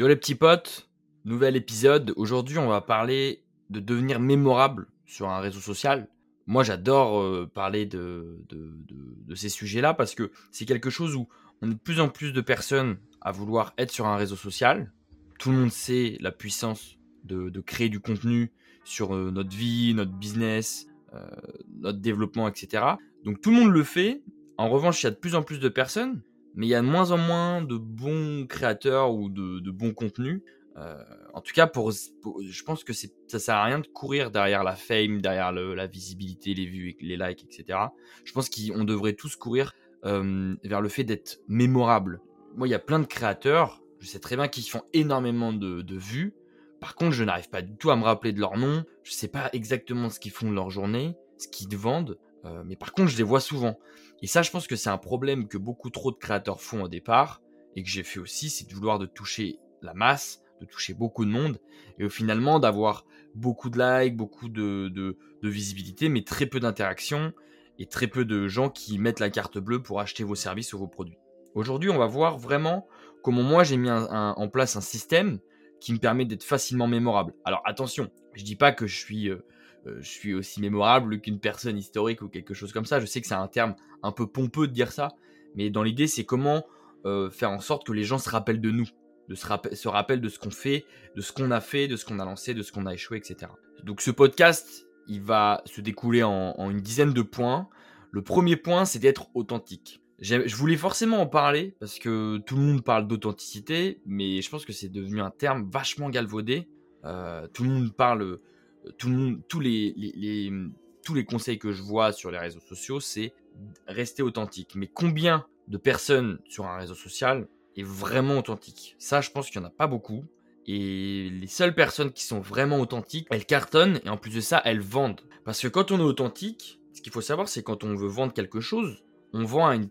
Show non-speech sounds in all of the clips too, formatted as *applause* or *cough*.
Yo les petits potes, nouvel épisode. Aujourd'hui, on va parler de devenir mémorable sur un réseau social. Moi, j'adore euh, parler de, de, ces sujets-là parce que c'est quelque chose où on est de plus en plus de personnes à vouloir être sur un réseau social. Tout le monde sait la puissance de, créer du contenu sur euh, notre vie, notre business, euh, notre développement, etc. Donc tout le monde le fait. En revanche, il y a de plus en plus de personnes mais il y a de moins en moins de bons créateurs ou de, bons contenus. Euh, en tout cas, pour, je pense que ça sert à rien de courir derrière la fame, derrière la visibilité, les vues, les likes, etc. Je pense qu'on devrait tous courir euh, vers le fait d'être mémorable. Moi, il y a plein de créateurs, je sais très bien qu'ils font énormément de, de vues. Par contre, je n'arrive pas du tout à me rappeler de leur nom. Je ne sais pas exactement ce qu'ils font de leur journée, ce qu'ils vendent. Euh, mais par contre, je les vois souvent. Et ça, je pense que c'est un problème que beaucoup trop de créateurs font au départ, et que j'ai fait aussi, c'est de vouloir de toucher la masse, de toucher beaucoup de monde, et finalement d'avoir beaucoup de likes, beaucoup de, visibilité, mais très peu d'interactions, et très peu de gens qui mettent la carte bleue pour acheter vos services ou vos produits. Aujourd'hui, on va voir vraiment comment moi j'ai mis en place un système qui me permet d'être facilement mémorable. Alors attention, je dis pas que je suis... Euh, je suis aussi mémorable qu'une personne historique ou quelque chose comme ça. Je sais que c'est un terme un peu pompeux de dire ça, mais dans l'idée, c'est comment euh, faire en sorte que les gens se rappellent de nous, de se, rappellent de ce qu'on fait, de ce qu'on a fait, de ce qu'on a lancé, de ce qu'on a échoué, etc. Donc ce podcast, il va se découler en, une dizaine de points. Le premier point, c'est d'être authentique. Je voulais forcément en parler parce que tout le monde parle d'authenticité, mais je pense que c'est devenu un terme vachement galvaudé. Euh, tout le monde parle tous, les, tous les conseils que je vois sur les réseaux sociaux, c'est rester authentique. Mais combien de personnes sur un réseau social est vraiment authentique? Ça, je pense qu'il n'y en a pas beaucoup. Et les seules personnes qui sont vraiment authentiques, elles cartonnent et en plus de ça, elles vendent. Parce que quand on est authentique, ce qu'il faut savoir, c'est quand on veut vendre quelque chose, on vend à une.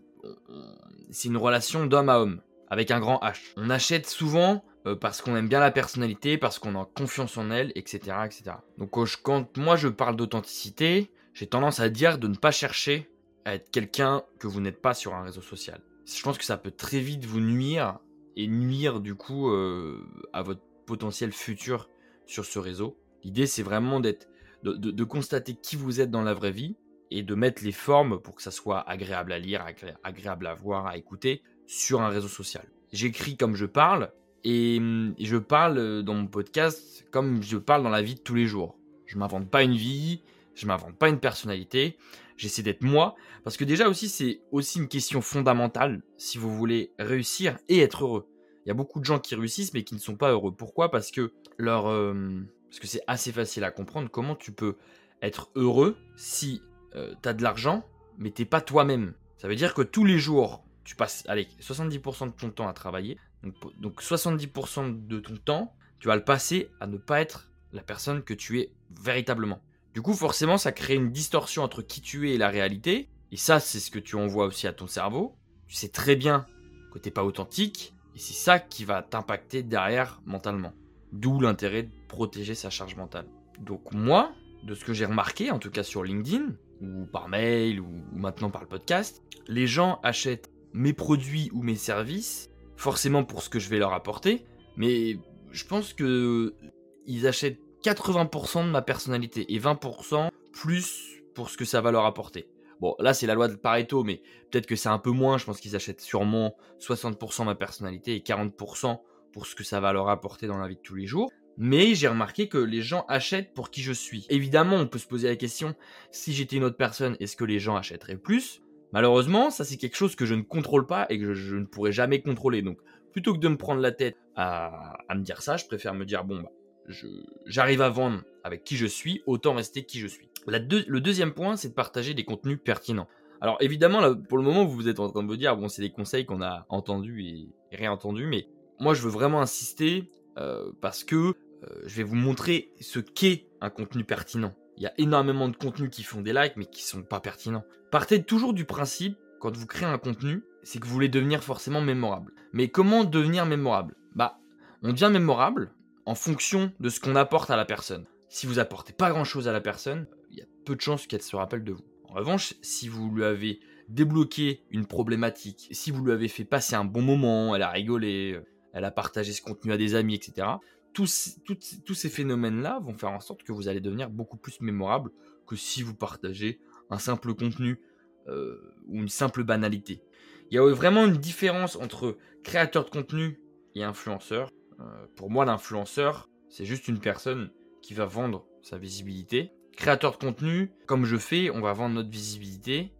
C'est une relation d'homme à homme, avec un grand H. On achète souvent euh, parce qu'on aime bien la personnalité, parce qu'on a confiance en elle, etc. etc. Donc quand moi je parle d'authenticité, j'ai tendance à dire de ne pas chercher à être quelqu'un que vous n'êtes pas sur un réseau social. Je pense que ça peut très vite vous nuire et nuire du coup euh, à votre potentiel futur sur ce réseau. L'idée c'est vraiment d'être, de, constater qui vous êtes dans la vraie vie et de mettre les formes pour que ça soit agréable à lire, agréable à voir, à écouter sur un réseau social. J'écris comme je parle, et je parle euh, dans mon podcast comme je parle dans la vie de tous les jours. Je m'invente pas une vie, je m'invente pas une personnalité, j'essaie d'être moi, parce que déjà aussi c'est aussi une question fondamentale si vous voulez réussir et être heureux. Il y a beaucoup de gens qui réussissent mais qui ne sont pas heureux. Pourquoi? Parce que leur, euh, parce que c'est assez facile à comprendre comment tu peux être heureux si euh, tu as de l'argent mais t'es pas toi-même. Ça veut dire que tous les jours tu passes allez 70% de ton temps à travailler, donc, 70% de ton temps, tu vas le passer à ne pas être la personne que tu es véritablement. Du coup, forcément, ça crée une distorsion entre qui tu es et la réalité. Et ça, c'est ce que tu envoies aussi à ton cerveau. Tu sais très bien que tu n'es pas authentique. Et c'est ça qui va t'impacter derrière mentalement. D'où l'intérêt de protéger sa charge mentale. Donc moi, de ce que j'ai remarqué, en tout cas sur LinkedIn, ou par mail, ou maintenant par le podcast, les gens achètent mes produits ou mes services forcément pour ce que je vais leur apporter, mais je pense que ils achètent 80% de ma personnalité et 20% plus pour ce que ça va leur apporter. Bon, là c'est la loi de Pareto, mais peut-être que c'est un peu moins. Je pense qu'ils achètent sûrement 60% de ma personnalité et 40% pour ce que ça va leur apporter dans la vie de tous les jours. Mais j'ai remarqué que les gens achètent pour qui je suis. Évidemment, on peut se poser la question, si j'étais une autre personne, est-ce que les gens achèteraient plus? Malheureusement, ça c'est quelque chose que je ne contrôle pas et que je, ne pourrai jamais contrôler. Donc, plutôt que de me prendre la tête à, me dire ça, je préfère me dire bon, bah, j'arrive à vendre avec qui je suis, autant rester qui je suis. le deuxième point, c'est de partager des contenus pertinents. Alors évidemment, pour le moment, vous êtes en train de me dire, bon, c'est des conseils qu'on a entendus et, réentendus, mais moi, je veux vraiment insister euh, parce que euh, je vais vous montrer ce qu'est un contenu pertinent. Il y a énormément de contenus qui font des likes mais qui sont pas pertinents. Partez toujours du principe, quand vous créez un contenu, c'est que vous voulez devenir forcément mémorable. Mais comment devenir mémorable? Bah, on devient mémorable en fonction de ce qu'on apporte à la personne. Si vous apportez pas grand chose à la personne, il y a peu de chances qu'elle se rappelle de vous. En revanche, si vous lui avez débloqué une problématique, si vous lui avez fait passer un bon moment, elle a rigolé, elle a partagé ce contenu à des amis, etc. Tous, tous ces phénomènes-là vont faire en sorte que vous allez devenir beaucoup plus mémorable que si vous partagez un simple contenu euh, ou une simple banalité. Il y a vraiment une différence entre créateur de contenu et influenceur. Euh, pour moi, l'influenceur, c'est juste une personne qui va vendre sa visibilité. Créateur de contenu, comme je fais, on va vendre notre visibilité,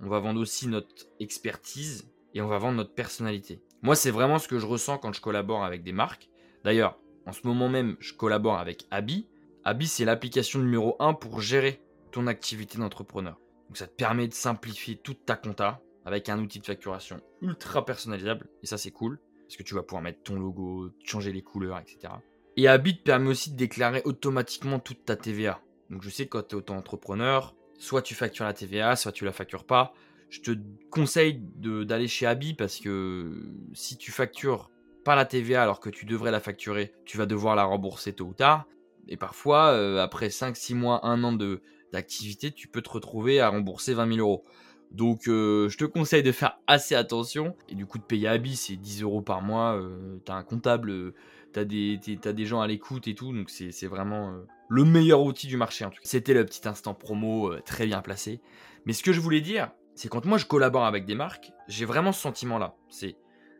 on va vendre aussi notre expertise et on va vendre notre personnalité. Moi, c'est vraiment ce que je ressens quand je collabore avec des marques. D'ailleurs, en ce moment même, je collabore avec Abi. Abi, c'est l'application numéro 1 pour gérer ton activité d'entrepreneur. Donc ça te permet de simplifier toute ta compta avec un outil de facturation ultra personnalisable. Et ça, c'est cool. Parce que tu vas pouvoir mettre ton logo, changer les couleurs, etc. Et Habit permet aussi de déclarer automatiquement toute ta TVA. Donc je sais que quand tu es auto-entrepreneur, soit tu factures la TVA, soit tu la factures pas. Je te conseille d'aller chez Abi parce que si tu factures pas la TVA alors que tu devrais la facturer, tu vas devoir la rembourser tôt ou tard. Et parfois, euh, après 5, 6 mois, 1 an d'activité, tu peux te retrouver à rembourser 20 000 euros. Donc euh, je te conseille de faire assez attention. Et du coup de payer à c'est 10 euros par mois. Euh, t'as un comptable, euh, t'as des, as des gens à l'écoute et tout. Donc c'est vraiment le meilleur outil du marché en tout cas. C'était le petit instant promo très bien placé. Mais ce que je voulais dire, c'est quand moi je collabore avec des marques, j'ai vraiment ce sentiment-là. C'est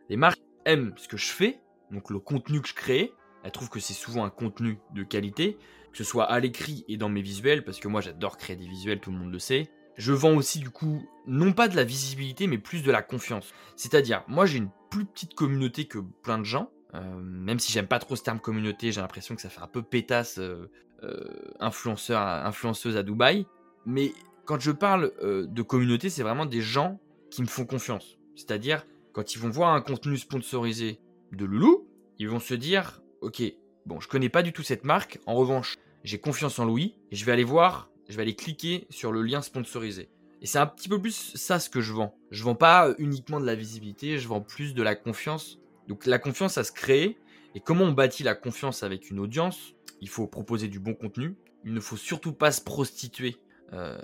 les marques aiment ce que je fais, donc le contenu que je crée. Elles trouvent que c'est souvent un contenu de qualité, que ce soit à l'écrit et dans mes visuels, parce que moi j'adore créer des visuels, tout le monde le sait je vends aussi du coup non pas de la visibilité mais plus de la confiance. C'est-à-dire, moi j'ai une plus petite communauté que plein de gens, euh, même si j'aime pas trop ce terme communauté, j'ai l'impression que ça fait un peu pétasse euh, euh, influenceur, influenceuse à Dubaï. Mais quand je parle de communauté, c'est vraiment des gens qui me font confiance. C'est-à-dire, quand ils vont voir un contenu sponsorisé de Loulou, ils vont se dire, ok, bon, je connais pas du tout cette marque, en revanche, j'ai confiance en Louis, et je vais aller voir je vais aller cliquer sur le lien sponsorisé. Et c'est un petit peu plus ça ce que je vends. Je vends pas uniquement de la visibilité, je vends plus de la confiance. Donc la confiance, ça se crée. Et comment on bâtit la confiance avec une audience? Il faut proposer du bon contenu. Il ne faut surtout pas se prostituer. Euh,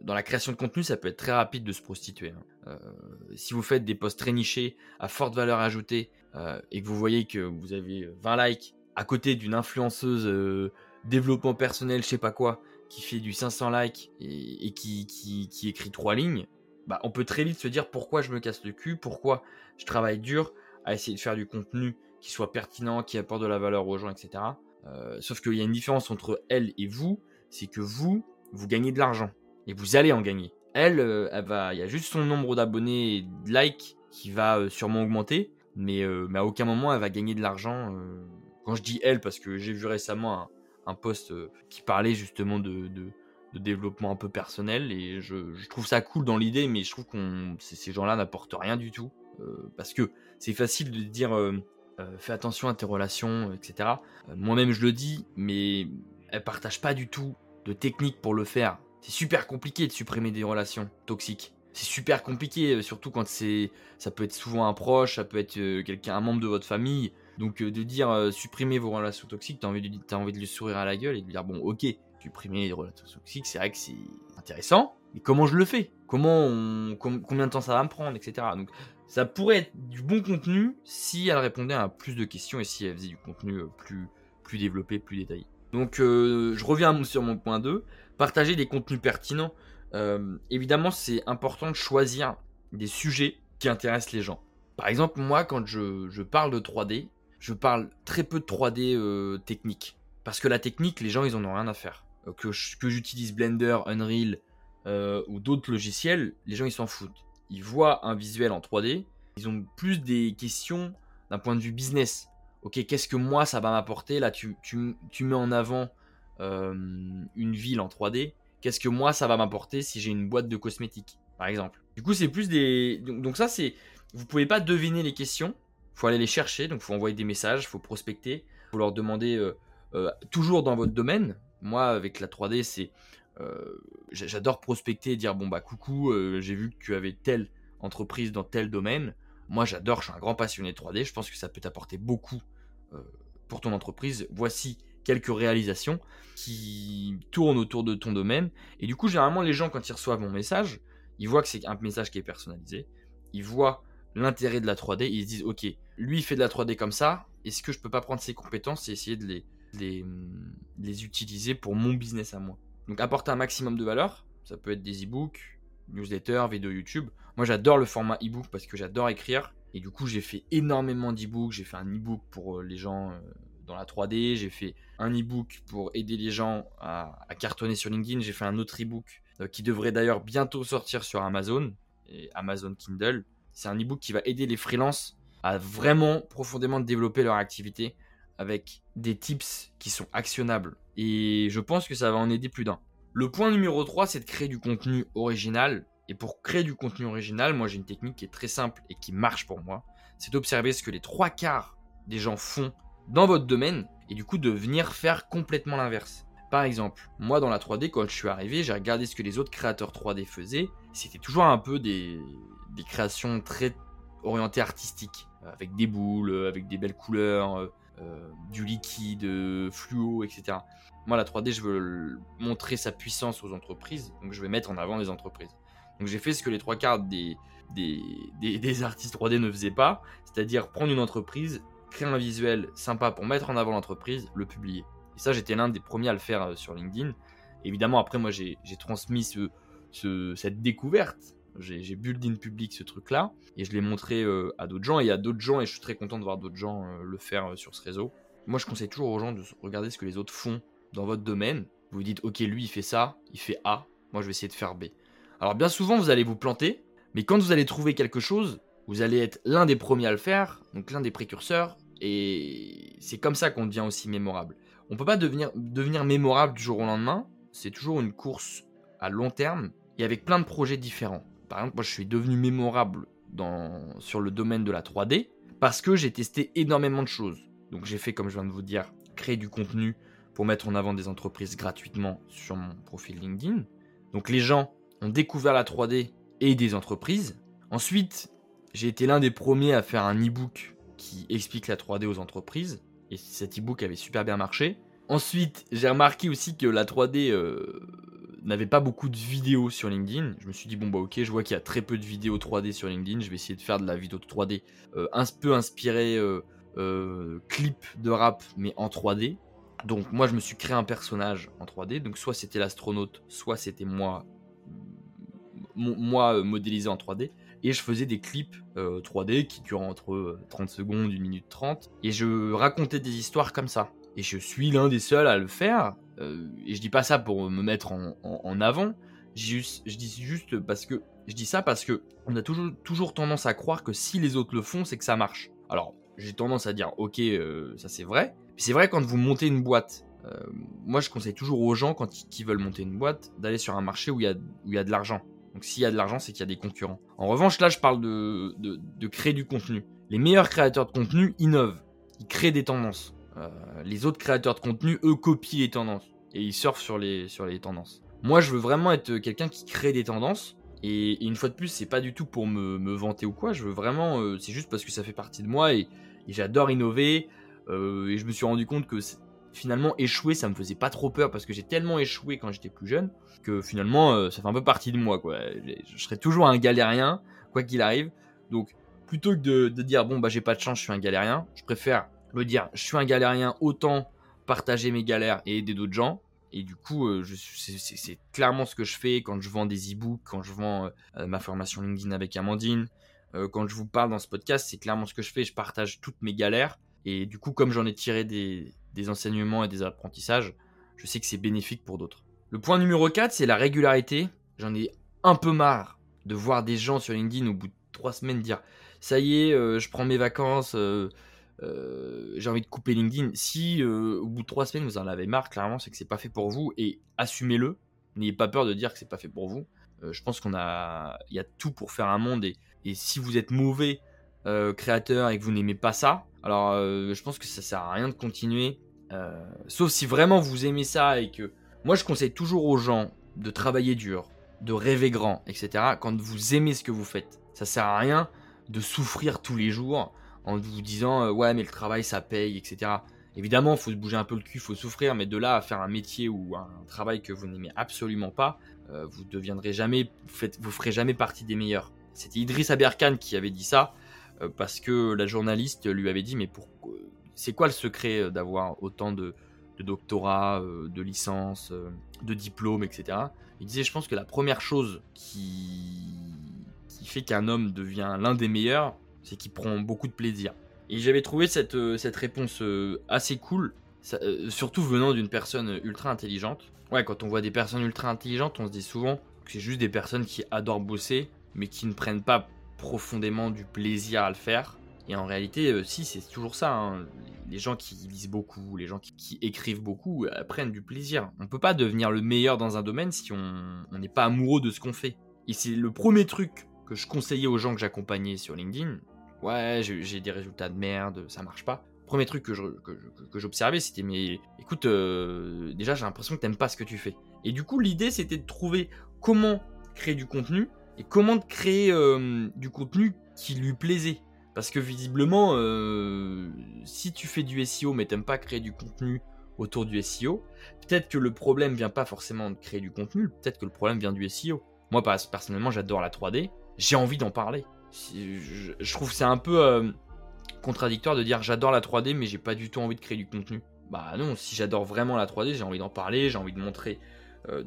dans la création de contenu, ça peut être très rapide de se prostituer. Hein. Euh, si vous faites des posts très nichés, à forte valeur ajoutée, euh, et que vous voyez que vous avez 20 likes à côté d'une influenceuse développement personnel, je sais pas quoi, qui fait du 500 likes et, qui, qui, écrit trois lignes, bah, on peut très vite se dire pourquoi je me casse le cul, pourquoi je travaille dur à essayer de faire du contenu qui soit pertinent, qui apporte de la valeur aux gens, etc. Sauf qu'il y a une différence entre elle et vous, c'est que vous, vous gagnez de l'argent et vous allez en gagner. Elle, euh, elle va, il y a juste son nombre d'abonnés et de likes qui va euh, sûrement augmenter, mais, mais à aucun moment elle va gagner de l'argent. quand je dis elle, parce que j'ai vu récemment un, un post euh, qui parlait justement de, développement un peu personnel et je, trouve ça cool dans l'idée mais je trouve qu'on ces gens-là n'apportent rien du tout euh, parce que c'est facile de dire euh, fais attention à tes relations etc moi-même je le dis mais elles partagent pas du tout de technique pour le faire c'est super compliqué de supprimer des relations toxiques c'est super compliqué surtout quand c'est ça peut être souvent un proche ça peut être quelqu'un un membre de votre famille donc euh, de dire euh, supprimer vos relations toxiques, t'as envie, de, as envie de lui sourire à la gueule et de dire bon ok, supprimer les relations toxiques, c'est vrai que c'est intéressant, mais comment je le fais? Comment Combien de temps ça va me prendre, etc. Donc ça pourrait être du bon contenu si elle répondait à plus de questions et si elle faisait du contenu euh, plus, plus développé, plus détaillé. Donc je reviens sur mon point 2, partager des contenus pertinents. évidemment c'est important de choisir des sujets qui intéressent les gens. Par exemple, moi, quand je, parle de 3D, je parle très peu de 3D euh, technique. Parce que la technique, les gens, ils en ont rien à faire. Euh, que, j'utilise Blender, Unreal euh, ou d'autres logiciels, les gens, ils s'en foutent. Ils voient un visuel en 3D, ils ont plus des questions d'un point de vue business. Ok, qu'est-ce que moi, ça va m'apporter? Là, tu, mets en avant une ville en 3D. Qu'est-ce que moi, ça va m'apporter si j'ai une boîte de cosmétiques, par exemple? Du coup, c'est plus des... donc ça, c'est... Vous pouvez pas deviner les questions, faut aller les chercher, donc faut envoyer des messages, faut prospecter, faut leur demander euh, euh, toujours dans votre domaine. Moi, avec la 3D, c'est euh, j'adore prospecter et dire bon bah coucou, j'ai vu que tu avais telle entreprise dans tel domaine. Moi, j'adore, je suis un grand passionné de 3D. Je pense que ça peut t'apporter beaucoup pour ton entreprise. Voici quelques réalisations qui tournent autour de ton domaine. Et du coup, généralement, les gens, quand ils reçoivent mon message, ils voient que c'est un message qui est personnalisé. Ils voient l'intérêt de la 3D, ils se disent ok, lui il fait de la 3D comme ça, est-ce que je peux pas prendre ses compétences et essayer de les, les, les utiliser pour mon business à moi? Donc apporter un maximum de valeur, ça peut être des e-books, newsletters, vidéos YouTube. Moi j'adore le format e-book parce que j'adore écrire. Et du coup j'ai fait énormément d'e-books. J'ai fait un e-book pour euh, les gens euh, dans la 3D. J'ai fait un e-book pour aider les gens à, cartonner sur LinkedIn. J'ai fait un autre e-book euh, qui devrait d'ailleurs bientôt sortir sur Amazon et Amazon Kindle. C'est un e-book qui va aider les freelances à vraiment profondément développer leur activité avec des tips qui sont actionnables. Et je pense que ça va en aider plus d'un. Le point numéro 3, c'est de créer du contenu original. Et pour créer du contenu original, moi j'ai une technique qui est très simple et qui marche pour moi. C'est d'observer ce que les trois quarts des gens font dans votre domaine et du coup de venir faire complètement l'inverse. Par exemple, moi dans la 3D, quand je suis arrivé, j'ai regardé ce que les autres créateurs 3D faisaient. C'était toujours un peu des, créations très orientées artistiques, avec des boules, avec des belles couleurs, euh, euh, du liquide, fluo, etc. Moi, la 3D, je veux montrer sa puissance aux entreprises, donc je vais mettre en avant les entreprises. Donc j'ai fait ce que les trois quarts des, des, des *laughs* artistes 3D ne faisaient pas, c'est-à-dire prendre une entreprise, créer un visuel sympa pour mettre en avant l'entreprise, le publier. Et ça, j'étais l'un des premiers à le faire euh, sur LinkedIn. Évidemment, après, moi, j'ai transmis ce, cette découverte. J'ai build in public ce truc-là et je l'ai montré euh, à d'autres gens. Et a d'autres gens, et je suis très content de voir d'autres gens euh, le faire sur ce réseau. Moi, je conseille toujours aux gens de regarder ce que les autres font dans votre domaine. Vous vous dites, ok, lui, il fait ça, il fait A, moi, je vais essayer de faire B. Alors, bien souvent, vous allez vous planter, mais quand vous allez trouver quelque chose, vous allez être l'un des premiers à le faire, donc l'un des précurseurs, et c'est comme ça qu'on devient aussi mémorable. On peut pas devenir, devenir mémorable du jour au lendemain, c'est toujours une course à long terme et avec plein de projets différents. Par exemple, moi je suis devenu mémorable dans, sur le domaine de la 3D parce que j'ai testé énormément de choses. Donc j'ai fait, comme je viens de vous dire, créer du contenu pour mettre en avant des entreprises gratuitement sur mon profil LinkedIn. Donc les gens découvert la 3D et des entreprises. Ensuite, j'ai été l'un des premiers à faire un e-book qui explique la 3D aux entreprises. Et cet e-book avait super bien marché. Ensuite, j'ai remarqué aussi que la 3D euh, n'avait pas beaucoup de vidéos sur LinkedIn. Je me suis dit, bon bah ok, je vois qu'il y a très peu de vidéos 3D sur LinkedIn. Je vais essayer de faire de la vidéo de 3D euh, un peu inspirée euh, clip de rap, mais en 3D. Donc moi, je me suis créé un personnage en 3D. Donc soit c'était l'astronaute, soit c'était moi, moi modélisé en 3D et je faisais des clips 3D euh, qui duraient entre 30 euh, secondes, 1 minute 30 et je racontais des histoires comme ça. Et je suis l'un des seuls à le faire euh, et je dis pas ça pour me mettre en, avant, juste, je dis juste parce que je dis ça parce que on a toujours, toujours tendance à croire que si les autres le font, c'est que ça marche. Alors, j'ai tendance à dire ok, ça c'est vrai. C'est vrai quand vous montez une boîte. moi, je conseille toujours aux gens quand ils, veulent monter une boîte d'aller sur un marché où il y a, où il y a de l'argent. Donc s'il y a de l'argent, c'est qu'il y a des concurrents. En revanche, là, je parle de, créer du contenu. Les meilleurs créateurs de contenu innovent. Ils créent des tendances. Euh, les autres créateurs de contenu, eux, copient les tendances. Et ils surfent sur les, tendances. Moi, je veux vraiment être quelqu'un qui crée des tendances. Et, une fois de plus, c'est pas du tout pour me, vanter ou quoi. Je veux vraiment, euh, c'est juste parce que ça fait partie de moi et, j'adore innover. Euh, et je me suis rendu compte que finalement échouer ça me faisait pas trop peur parce que j'ai tellement échoué quand j'étais plus jeune que finalement euh, ça fait un peu partie de moi quoi. Je serai toujours un galérien quoi qu'il arrive. Donc plutôt que de, dire bon bah j'ai pas de chance, je suis un galérien, je préfère me dire je suis un galérien autant partager mes galères et aider d'autres gens. Et du coup, euh, c'est clairement ce que je fais quand je vends des e-books, quand je vends euh, ma formation LinkedIn avec Amandine, quand je vous parle dans ce podcast, c'est clairement ce que je fais. Je partage toutes mes galères. Et du coup, comme j'en ai tiré des, enseignements et des apprentissages, je sais que c'est bénéfique pour d'autres. Le point numéro 4, c'est la régularité. J'en ai un peu marre de voir des gens sur LinkedIn au bout de trois semaines dire ça y est, euh, je prends mes vacances, euh, euh, j'ai envie de couper LinkedIn. Si au bout de trois semaines vous en avez marre, clairement, c'est que c'est pas fait pour vous et assumez-le. N'ayez pas peur de dire que c'est pas fait pour vous. je pense qu'on a, il y a tout pour faire un monde et si vous êtes mauvais créateur et que vous n'aimez pas ça, alors je pense que ça sert à rien de continuer euh, sauf si vraiment vous aimez ça et que... Moi je conseille toujours aux gens de travailler dur, de rêver grand, etc. Quand vous aimez ce que vous faites. Ça sert à rien de souffrir tous les jours en vous disant euh, ouais mais le travail ça paye, etc. Évidemment, faut se bouger un peu le cul, faut souffrir, mais de là à faire un métier ou un travail que vous n'aimez absolument pas, euh, vous deviendrez jamais, vous, faites, vous ferez jamais partie des meilleurs. C'était Idriss Aberkan qui avait dit ça. Euh, parce que la journaliste lui avait dit mais pour c'est quoi le secret d'avoir autant de, doctorats, de licences, de diplômes, etc. Il disait je pense que la première chose qui, qui fait qu'un homme devient l'un des meilleurs, c'est qu'il prend beaucoup de plaisir. Et j'avais trouvé cette, cette réponse assez cool, surtout venant d'une personne ultra intelligente. Ouais, quand on voit des personnes ultra intelligentes, on se dit souvent que c'est juste des personnes qui adorent bosser, mais qui ne prennent pas profondément du plaisir à le faire. Et en réalité, euh, si, c'est toujours ça. Hein. Les gens qui lisent beaucoup, les gens qui, écrivent beaucoup, euh, prennent du plaisir. On ne peut pas devenir le meilleur dans un domaine si on n'est pas amoureux de ce qu'on fait. Et c'est le premier truc que je conseillais aux gens que j'accompagnais sur LinkedIn. Ouais, j'ai des résultats de merde, ça marche pas. Premier truc que, j'observais, c'était mais écoute, euh, déjà j'ai l'impression que t'aimes pas ce que tu fais. Et du coup, l'idée c'était de trouver comment créer du contenu et comment créer euh, du contenu qui lui plaisait? Parce que visiblement, euh, si tu fais du SEO mais t'aimes pas créer du contenu autour du SEO, peut-être que le problème vient pas forcément de créer du contenu, peut-être que le problème vient du SEO. Moi, personnellement, j'adore la 3D, j'ai envie d'en parler. Je, trouve c'est un peu euh, contradictoire de dire j'adore la 3D mais j'ai pas du tout envie de créer du contenu. Bah non, si j'adore vraiment la 3D, j'ai envie d'en parler, j'ai envie de montrer,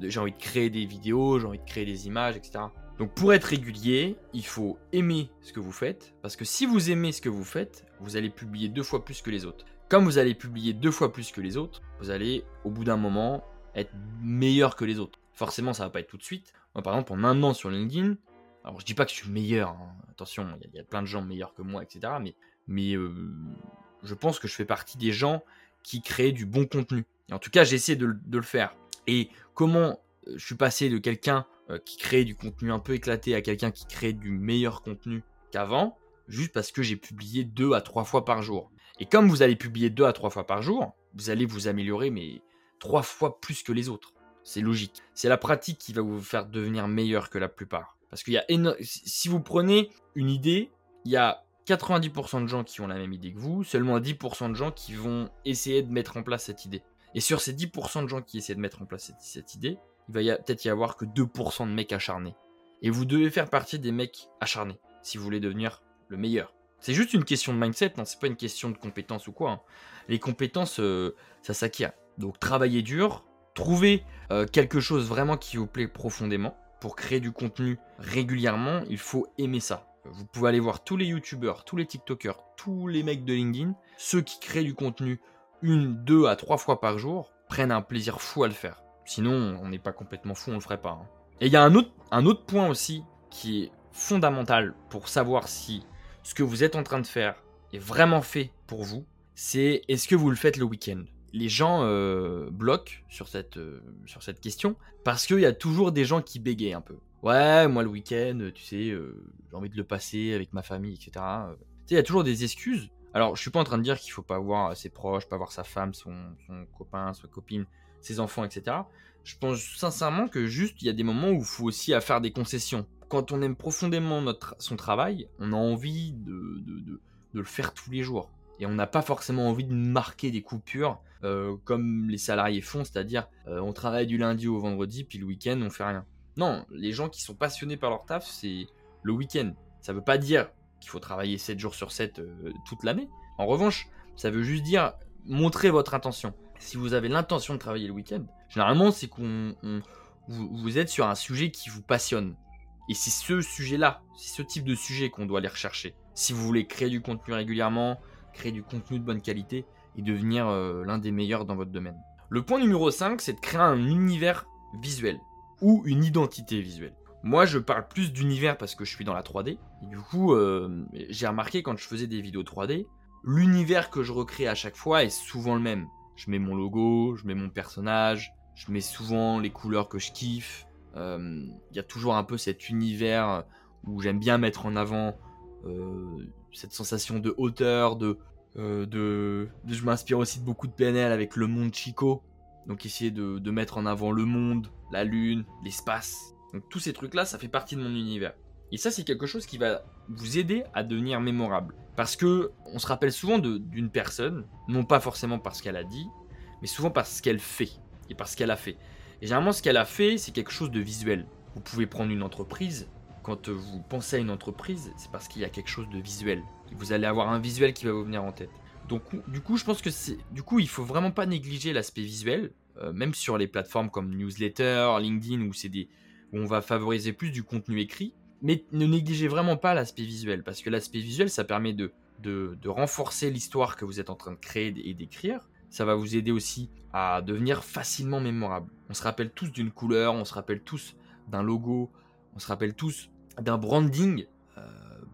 j'ai envie de créer des vidéos, j'ai envie de créer des images, etc. Donc pour être régulier, il faut aimer ce que vous faites, parce que si vous aimez ce que vous faites, vous allez publier deux fois plus que les autres. Comme vous allez publier deux fois plus que les autres, vous allez au bout d'un moment être meilleur que les autres. Forcément, ça va pas être tout de suite. Moi, par exemple, en un an sur LinkedIn, alors je dis pas que je suis meilleur, hein. attention, il y, a plein de gens meilleurs que moi, etc. Mais, euh, je pense que je fais partie des gens qui créent du bon contenu. Et en tout cas, j'essaie de, de le faire. Et comment euh, je suis passé de quelqu'un euh, qui crée du contenu un peu éclaté à quelqu'un qui crée du meilleur contenu qu'avant, juste parce que j'ai publié deux à trois fois par jour. Et comme vous allez publier deux à trois fois par jour, vous allez vous améliorer, mais trois fois plus que les autres. C'est logique. C'est la pratique qui va vous faire devenir meilleur que la plupart. Parce qu'il y a si vous prenez une idée, il y a 90% de gens qui ont la même idée que vous, seulement 10% de gens qui vont essayer de mettre en place cette idée. Et sur ces 10% de gens qui essaient de mettre en place cette idée, il va peut-être y avoir que 2% de mecs acharnés. Et vous devez faire partie des mecs acharnés si vous voulez devenir le meilleur. C'est juste une question de mindset, non, c'est pas une question de compétences ou quoi. Hein. Les compétences, euh, ça s'acquiert. Donc travaillez dur, trouvez euh, quelque chose vraiment qui vous plaît profondément. Pour créer du contenu régulièrement, il faut aimer ça. Vous pouvez aller voir tous les youtubeurs, tous les tiktokers, tous les mecs de LinkedIn, ceux qui créent du contenu une, deux à trois fois par jour, prennent un plaisir fou à le faire. Sinon, on n'est pas complètement fou, on le ferait pas. Hein. Et il y a un autre, point aussi qui est fondamental pour savoir si ce que vous êtes en train de faire est vraiment fait pour vous, c'est est-ce que vous le faites le week-end? Les gens euh, bloquent sur cette, euh, sur cette question parce qu'il y a toujours des gens qui bégayent un peu. Ouais, moi le week-end, tu sais, euh, j'ai envie de le passer avec ma famille, etc. Tu sais, il y a toujours des excuses. Alors, je suis pas en train de dire qu'il faut pas voir ses proches, pas voir sa femme, son copain, sa copine, ses enfants, etc. Je pense sincèrement que juste il y a des moments où il faut aussi faire des concessions. Quand on aime profondément notre, son travail, on a envie de, de, le faire tous les jours. Et on n'a pas forcément envie de marquer des coupures euh, comme les salariés font, c'est-à-dire euh, on travaille du lundi au vendredi, puis le week-end on fait rien. Non, les gens qui sont passionnés par leur taf, c'est le week-end. Ça veut pas dire qu'il faut travailler 7 jours sur 7 euh, toute l'année. En revanche, ça veut juste dire montrer votre intention si vous avez l'intention de travailler le week-end, généralement, c'est qu'on vous, êtes sur un sujet qui vous passionne. Et c'est ce sujet-là, c'est ce type de sujet qu'on doit aller rechercher. Si vous voulez créer du contenu régulièrement, créer du contenu de bonne qualité et devenir euh, l'un des meilleurs dans votre domaine. Le point numéro 5, c'est de créer un univers visuel ou une identité visuelle. Moi, je parle plus d'univers parce que je suis dans la 3D. Et du coup, euh, j'ai remarqué quand je faisais des vidéos 3D, l'univers que je recrée à chaque fois est souvent le même je mets mon logo, je mets mon personnage, je mets souvent les couleurs que je kiffe. Il euh, y a toujours un peu cet univers où j'aime bien mettre en avant euh, cette sensation de hauteur, euh, de, de, je m'inspire aussi de beaucoup de PNL avec le monde Chico. Donc essayer de, de mettre en avant le monde, la lune, l'espace. Donc tous ces trucs-là, ça fait partie de mon univers. Et ça, c'est quelque chose qui va vous aider à devenir mémorable. Parce que on se rappelle souvent d'une personne, non pas forcément parce qu'elle a dit, mais souvent parce qu'elle fait et parce qu'elle a fait. Et généralement, ce qu'elle a fait, c'est quelque chose de visuel. Vous pouvez prendre une entreprise. quand vous pensez à une entreprise, c'est parce qu'il y a quelque chose de visuel. Vous allez avoir un visuel qui va vous venir en tête. Donc du coup, je pense que c'est du coup, il faut vraiment pas négliger l'aspect visuel, euh, même sur les plateformes comme newsletter, LinkedIn où c'est des où on va favoriser plus du contenu écrit, mais ne négligez vraiment pas l'aspect visuel parce que l'aspect visuel, ça permet de, de, renforcer l'histoire que vous êtes en train de créer et d'écrire. Ça va vous aider aussi à devenir facilement mémorable. On se rappelle tous d'une couleur, on se rappelle tous d'un logo, on se rappelle tous d'un branding euh,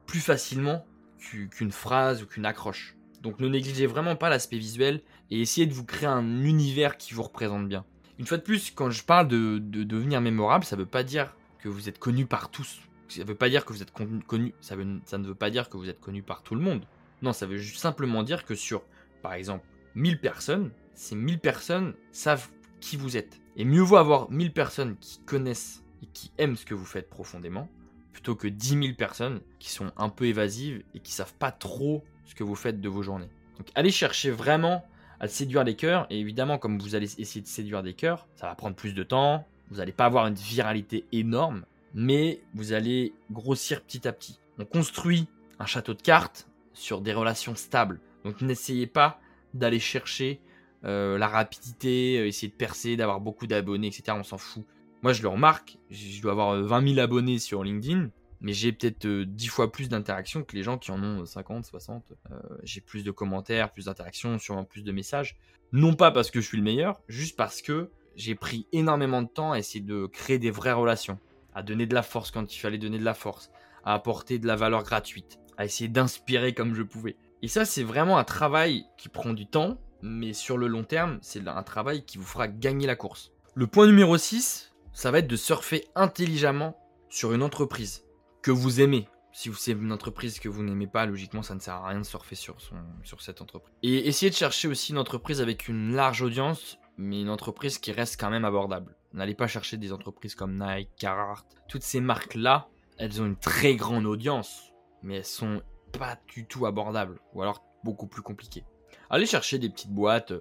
plus facilement qu'une phrase ou qu'une accroche. Donc ne négligez vraiment pas l'aspect visuel et essayez de vous créer un univers qui vous représente bien. Une fois de plus, quand je parle de, devenir mémorable, ça ne veut pas dire que vous êtes connu par tous. Ça ne veut pas dire que vous êtes connu, ne par tout le monde. Non, ça veut simplement dire que sur, par exemple, 1000 personnes, ces 1000 personnes savent qui vous êtes. Et mieux vaut avoir 1000 personnes qui connaissent et qui aiment ce que vous faites profondément, plutôt que 10 000 personnes qui sont un peu évasives et qui savent pas trop ce que vous faites de vos journées. Donc allez chercher vraiment à séduire les cœurs, et évidemment comme vous allez essayer de séduire des cœurs, ça va prendre plus de temps, vous n'allez pas avoir une viralité énorme, mais vous allez grossir petit à petit. On construit un château de cartes sur des relations stables. Donc n'essayez pas d'aller chercher euh, la rapidité, euh, essayer de percer, d'avoir beaucoup d'abonnés, etc. On s'en fout. Moi je le remarque, je dois avoir 20 euh, 000 abonnés sur LinkedIn mais j'ai peut-être 10 euh, fois plus d'interactions que les gens qui en ont 50, 60. Euh, j'ai plus de commentaires, plus d'interactions, sûrement plus de messages. Non pas parce que je suis le meilleur, juste parce que j'ai pris énormément de temps à essayer de créer des vraies relations, à donner de la force quand il fallait donner de la force, à apporter de la valeur gratuite, à essayer d'inspirer comme je pouvais. Et ça, c'est vraiment un travail qui prend du temps, mais sur le long terme, c'est un travail qui vous fera gagner la course. Le point numéro 6, ça va être de surfer intelligemment sur une entreprise que vous aimez. Si c'est une entreprise que vous n'aimez pas, logiquement, ça ne sert à rien de surfer sur, son, sur cette entreprise. Et essayez de chercher aussi une entreprise avec une large audience, mais une entreprise qui reste quand même abordable. N'allez pas chercher des entreprises comme Nike, Carhartt. Toutes ces marques-là, elles ont une très grande audience, mais elles sont pas du tout abordables, ou alors beaucoup plus compliquées. Allez chercher des petites boîtes,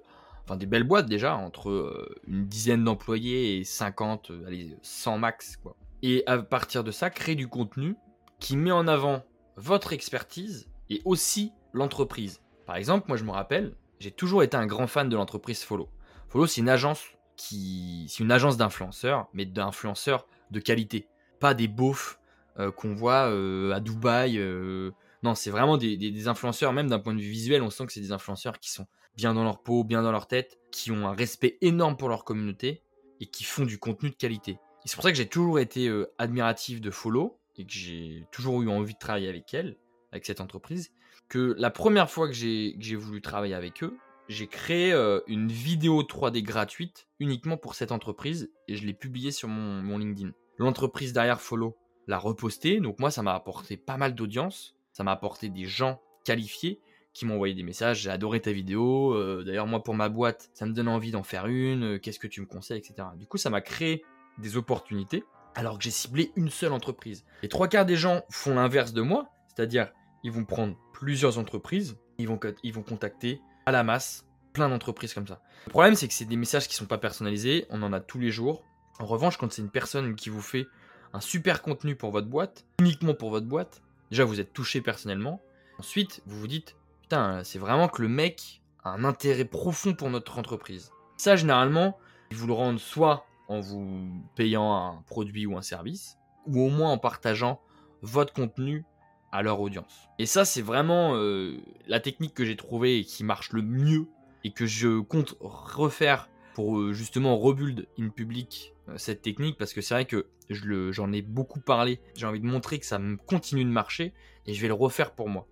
enfin des belles boîtes déjà, entre euh, une dizaine d'employés et 50, euh, allez, 100 max, quoi. Et à partir de ça, créer du contenu qui met en avant votre expertise et aussi l'entreprise. Par exemple, moi je me rappelle, j'ai toujours été un grand fan de l'entreprise Follow. Follow, c'est une agence qui, c'est une agence d'influenceurs, mais d'influenceurs de qualité, pas des beaufs euh, qu'on voit euh, à Dubaï. Euh. Non, c'est vraiment des, des influenceurs, même d'un point de vue visuel, on sent que c'est des influenceurs qui sont bien dans leur peau, bien dans leur tête, qui ont un respect énorme pour leur communauté et qui font du contenu de qualité c'est pour ça que j'ai toujours été admiratif de Follow et que j'ai toujours eu envie de travailler avec elle, avec cette entreprise. Que la première fois que j'ai voulu travailler avec eux, j'ai créé euh, une vidéo 3D gratuite uniquement pour cette entreprise et je l'ai publiée sur mon, LinkedIn. L'entreprise derrière Follow l'a repostée, donc moi ça m'a apporté pas mal d'audience, ça m'a apporté des gens qualifiés qui m'ont envoyé des messages, j'ai adoré ta vidéo, euh, d'ailleurs moi pour ma boîte ça me donne envie d'en faire une, qu'est-ce que tu me conseilles, etc. Du coup ça m'a créé des opportunités alors que j'ai ciblé une seule entreprise. Les trois quarts des gens font l'inverse de moi, c'est-à-dire ils vont prendre plusieurs entreprises, ils vont, ils vont contacter à la masse plein d'entreprises comme ça. Le problème c'est que c'est des messages qui sont pas personnalisés, on en a tous les jours. En revanche, quand c'est une personne qui vous fait un super contenu pour votre boîte, uniquement pour votre boîte, déjà vous êtes touché personnellement. Ensuite, vous vous dites, putain, c'est vraiment que le mec a un intérêt profond pour notre entreprise. Ça, généralement, ils vous le rendent soit en vous payant un produit ou un service, ou au moins en partageant votre contenu à leur audience. Et ça, c'est vraiment euh, la technique que j'ai trouvée et qui marche le mieux et que je compte refaire pour euh, justement rebuild in public euh, cette technique parce que c'est vrai que j'en ai beaucoup parlé. J'ai envie de montrer que ça continue de marcher et je vais le refaire pour moi.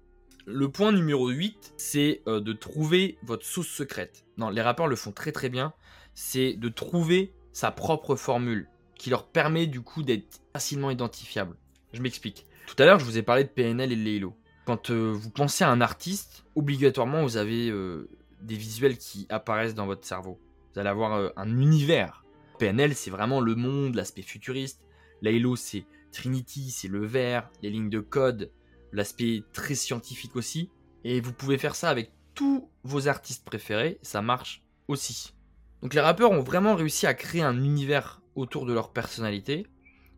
Le point numéro 8, c'est de trouver votre sauce secrète. Non, les rappeurs le font très très bien. C'est de trouver sa propre formule qui leur permet du coup d'être facilement identifiable. Je m'explique. Tout à l'heure, je vous ai parlé de PNL et de Laylo. Quand euh, vous pensez à un artiste, obligatoirement, vous avez euh, des visuels qui apparaissent dans votre cerveau. Vous allez avoir euh, un univers. PNL, c'est vraiment le monde, l'aspect futuriste. Laylo, c'est Trinity, c'est le vert, les lignes de code, l'aspect très scientifique aussi. Et vous pouvez faire ça avec tous vos artistes préférés, ça marche aussi. Donc les rappeurs ont vraiment réussi à créer un univers autour de leur personnalité,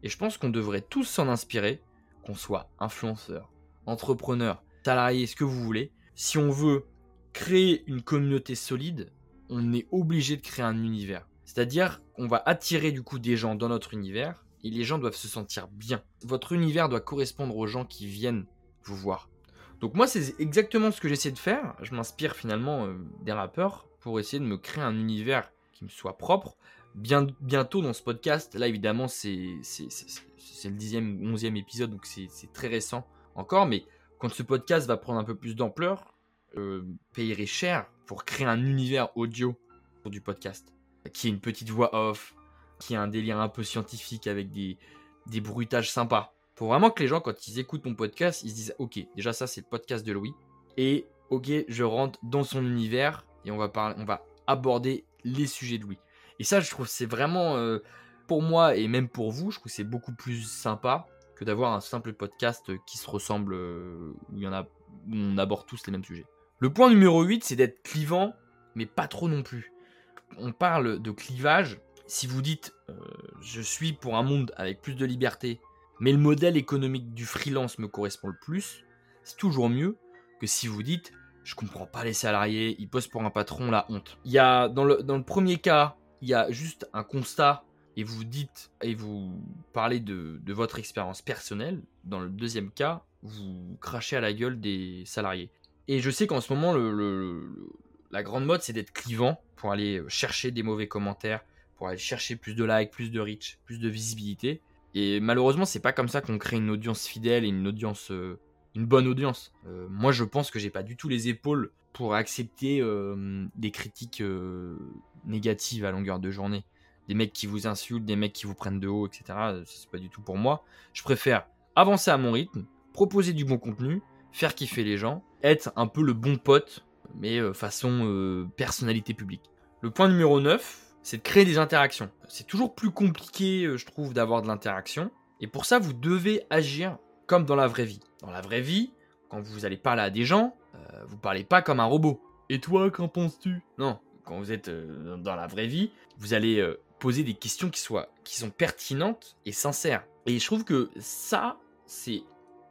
et je pense qu'on devrait tous s'en inspirer qu'on soit influenceur, entrepreneur, salarié, ce que vous voulez, si on veut créer une communauté solide, on est obligé de créer un univers. C'est-à-dire qu'on va attirer du coup des gens dans notre univers et les gens doivent se sentir bien. Votre univers doit correspondre aux gens qui viennent vous voir. Donc moi c'est exactement ce que j'essaie de faire. Je m'inspire finalement euh, des rappeurs pour essayer de me créer un univers qui me soit propre. Bien, bientôt dans ce podcast, là évidemment c'est le dixième ou onzième épisode donc c'est très récent encore, mais quand ce podcast va prendre un peu plus d'ampleur, euh, payerai cher pour créer un univers audio pour du podcast. Qui est une petite voix off, qui a un délire un peu scientifique avec des, des bruitages sympas. Pour vraiment que les gens, quand ils écoutent mon podcast, ils se disent Ok, déjà ça c'est le podcast de Louis. Et ok, je rentre dans son univers et on va, parler, on va aborder les sujets de Louis. Et ça, je trouve c'est vraiment, euh, pour moi et même pour vous, je trouve c'est beaucoup plus sympa que d'avoir un simple podcast qui se ressemble, euh, où, il y en a, où on aborde tous les mêmes sujets. Le point numéro 8, c'est d'être clivant, mais pas trop non plus. On parle de clivage. Si vous dites euh, je suis pour un monde avec plus de liberté, mais le modèle économique du freelance me correspond le plus, c'est toujours mieux que si vous dites je comprends pas les salariés, ils posent pour un patron, la honte. Il y a dans le, dans le premier cas, il y a juste un constat et vous dites et vous parlez de, votre expérience personnelle. Dans le deuxième cas, vous crachez à la gueule des salariés. Et je sais qu'en ce moment, la grande mode, c'est d'être clivant pour aller chercher des mauvais commentaires, pour aller chercher plus de likes, plus de reach, plus de visibilité. Et malheureusement, c'est pas comme ça qu'on crée une audience fidèle et une audience, euh, une bonne audience. Euh, moi, je pense que j'ai pas du tout les épaules pour accepter euh, des critiques négatives à longueur de journée. Des mecs qui vous insultent, des mecs qui vous prennent de haut, etc. C'est pas du tout pour moi. Je préfère avancer à mon rythme, proposer du bon contenu, faire kiffer les gens, être un peu le bon pote, mais euh, façon euh, personnalité publique. Le point numéro 9, c'est de créer des interactions. C'est toujours plus compliqué, euh, je trouve, d'avoir de l'interaction. Et pour ça, vous devez agir comme dans la vraie vie. Dans la vraie vie, quand vous allez parler à des gens, vous parlez pas comme un robot. Et toi, qu'en penses-tu? Non, quand vous êtes dans la vraie vie, vous allez poser des questions qui, soient, qui sont pertinentes et sincères. Et je trouve que ça, c'est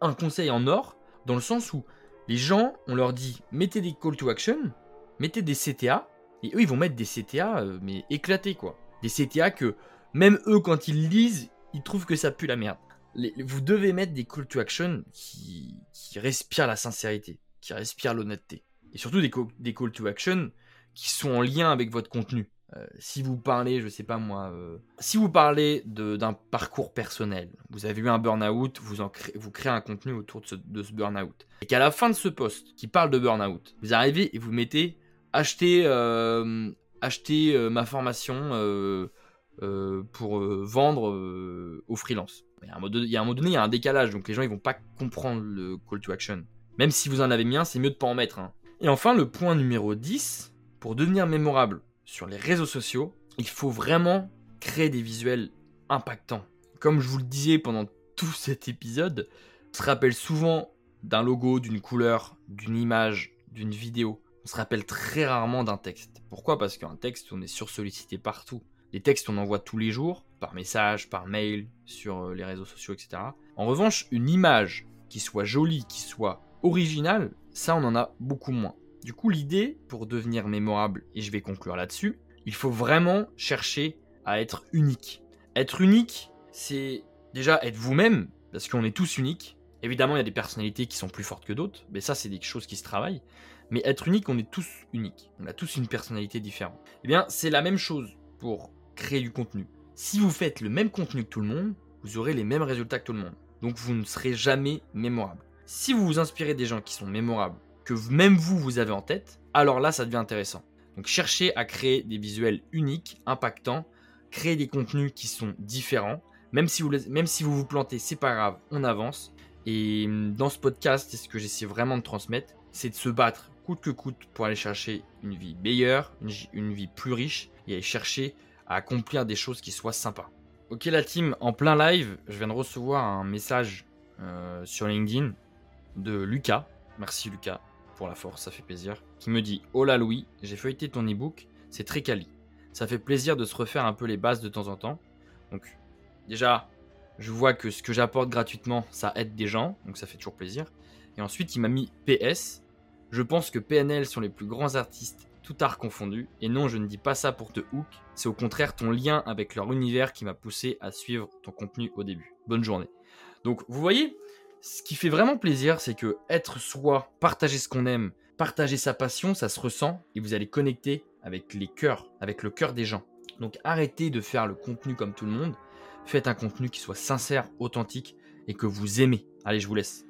un conseil en or dans le sens où les gens, on leur dit mettez des call to action, mettez des CTA, et eux ils vont mettre des CTA euh, mais éclatés quoi. Des CTA que même eux quand ils lisent, ils trouvent que ça pue la merde. Vous devez mettre des call to action qui, respirent la sincérité, qui respirent l'honnêteté. Et surtout des, des call to action qui sont en lien avec votre contenu. Euh, si vous parlez, je sais pas moi, euh, si vous parlez d'un parcours personnel, vous avez eu un burn-out, vous, vous créez un contenu autour de ce, de ce burn-out, et qu'à la fin de ce post qui parle de burn-out, vous arrivez et vous mettez acheter, euh, acheter ma formation pour vendre aux freelance. Il y, a un moment donné, il y a un décalage, donc les gens ils vont pas comprendre le call to action. Même si vous en avez mis un, c'est mieux de pas en mettre un. Et enfin, le point numéro 10, pour devenir mémorable sur les réseaux sociaux, il faut vraiment créer des visuels impactants. Comme je vous le disais pendant tout cet épisode, on se rappelle souvent d'un logo, d'une couleur, d'une image, d'une vidéo. On se rappelle très rarement d'un texte. Pourquoi? Parce qu'un texte, on est sursollicité partout. Les textes, on envoie tous les jours, par message, par mail, sur euh, les réseaux sociaux, etc. En revanche, une image qui soit jolie, qui soit originale, ça, on en a beaucoup moins. Du coup, l'idée, pour devenir mémorable, et je vais conclure là-dessus, il faut vraiment chercher à être unique. Être unique, c'est déjà être vous-même, parce qu'on est tous uniques. Évidemment, il y a des personnalités qui sont plus fortes que d'autres, mais ça, c'est des choses qui se travaillent. Mais être unique, on est tous uniques. On a tous une personnalité différente. Eh bien, c'est la même chose pour créer du contenu. Si vous faites le même contenu que tout le monde, vous aurez les mêmes résultats que tout le monde. Donc, vous ne serez jamais mémorable. Si vous vous inspirez des gens qui sont mémorables que même vous, vous avez en tête, alors là, ça devient intéressant. Donc cherchez à créer des visuels uniques, impactants, créer des contenus qui sont différents. Même si vous, même si vous vous plantez, c'est pas grave, on avance. Et hum, dans ce podcast, c'est ce que j'essaie vraiment de transmettre, c'est de se battre coûte que coûte pour aller chercher une vie meilleure, une, vie plus riche, et aller chercher accomplir des choses qui soient sympas. Ok la team, en plein live, je viens de recevoir un message euh, sur LinkedIn de Lucas. Merci Lucas la force, ça fait plaisir, qui me dit Oh là Louis, j'ai feuilleté ton ebook, c'est très quali. Ça fait plaisir de se refaire un peu les bases de temps en temps. Donc, déjà, je vois que ce que j'apporte gratuitement, ça aide des gens, donc ça fait toujours plaisir. Et ensuite, il m'a mis PS. Je pense que PNL sont les plus grands artistes, tout art confondu. Et non, je ne dis pas ça pour te hook. C'est au contraire ton lien avec leur univers qui m'a poussé à suivre ton contenu au début. Bonne journée. Donc, vous voyez, ce qui fait vraiment plaisir, c'est que être soi, partager ce qu'on aime, partager sa passion, ça se ressent et vous allez connecter avec les cœurs, avec le cœur des gens. Donc arrêtez de faire le contenu comme tout le monde. Faites un contenu qui soit sincère, authentique et que vous aimez. Allez, je vous laisse.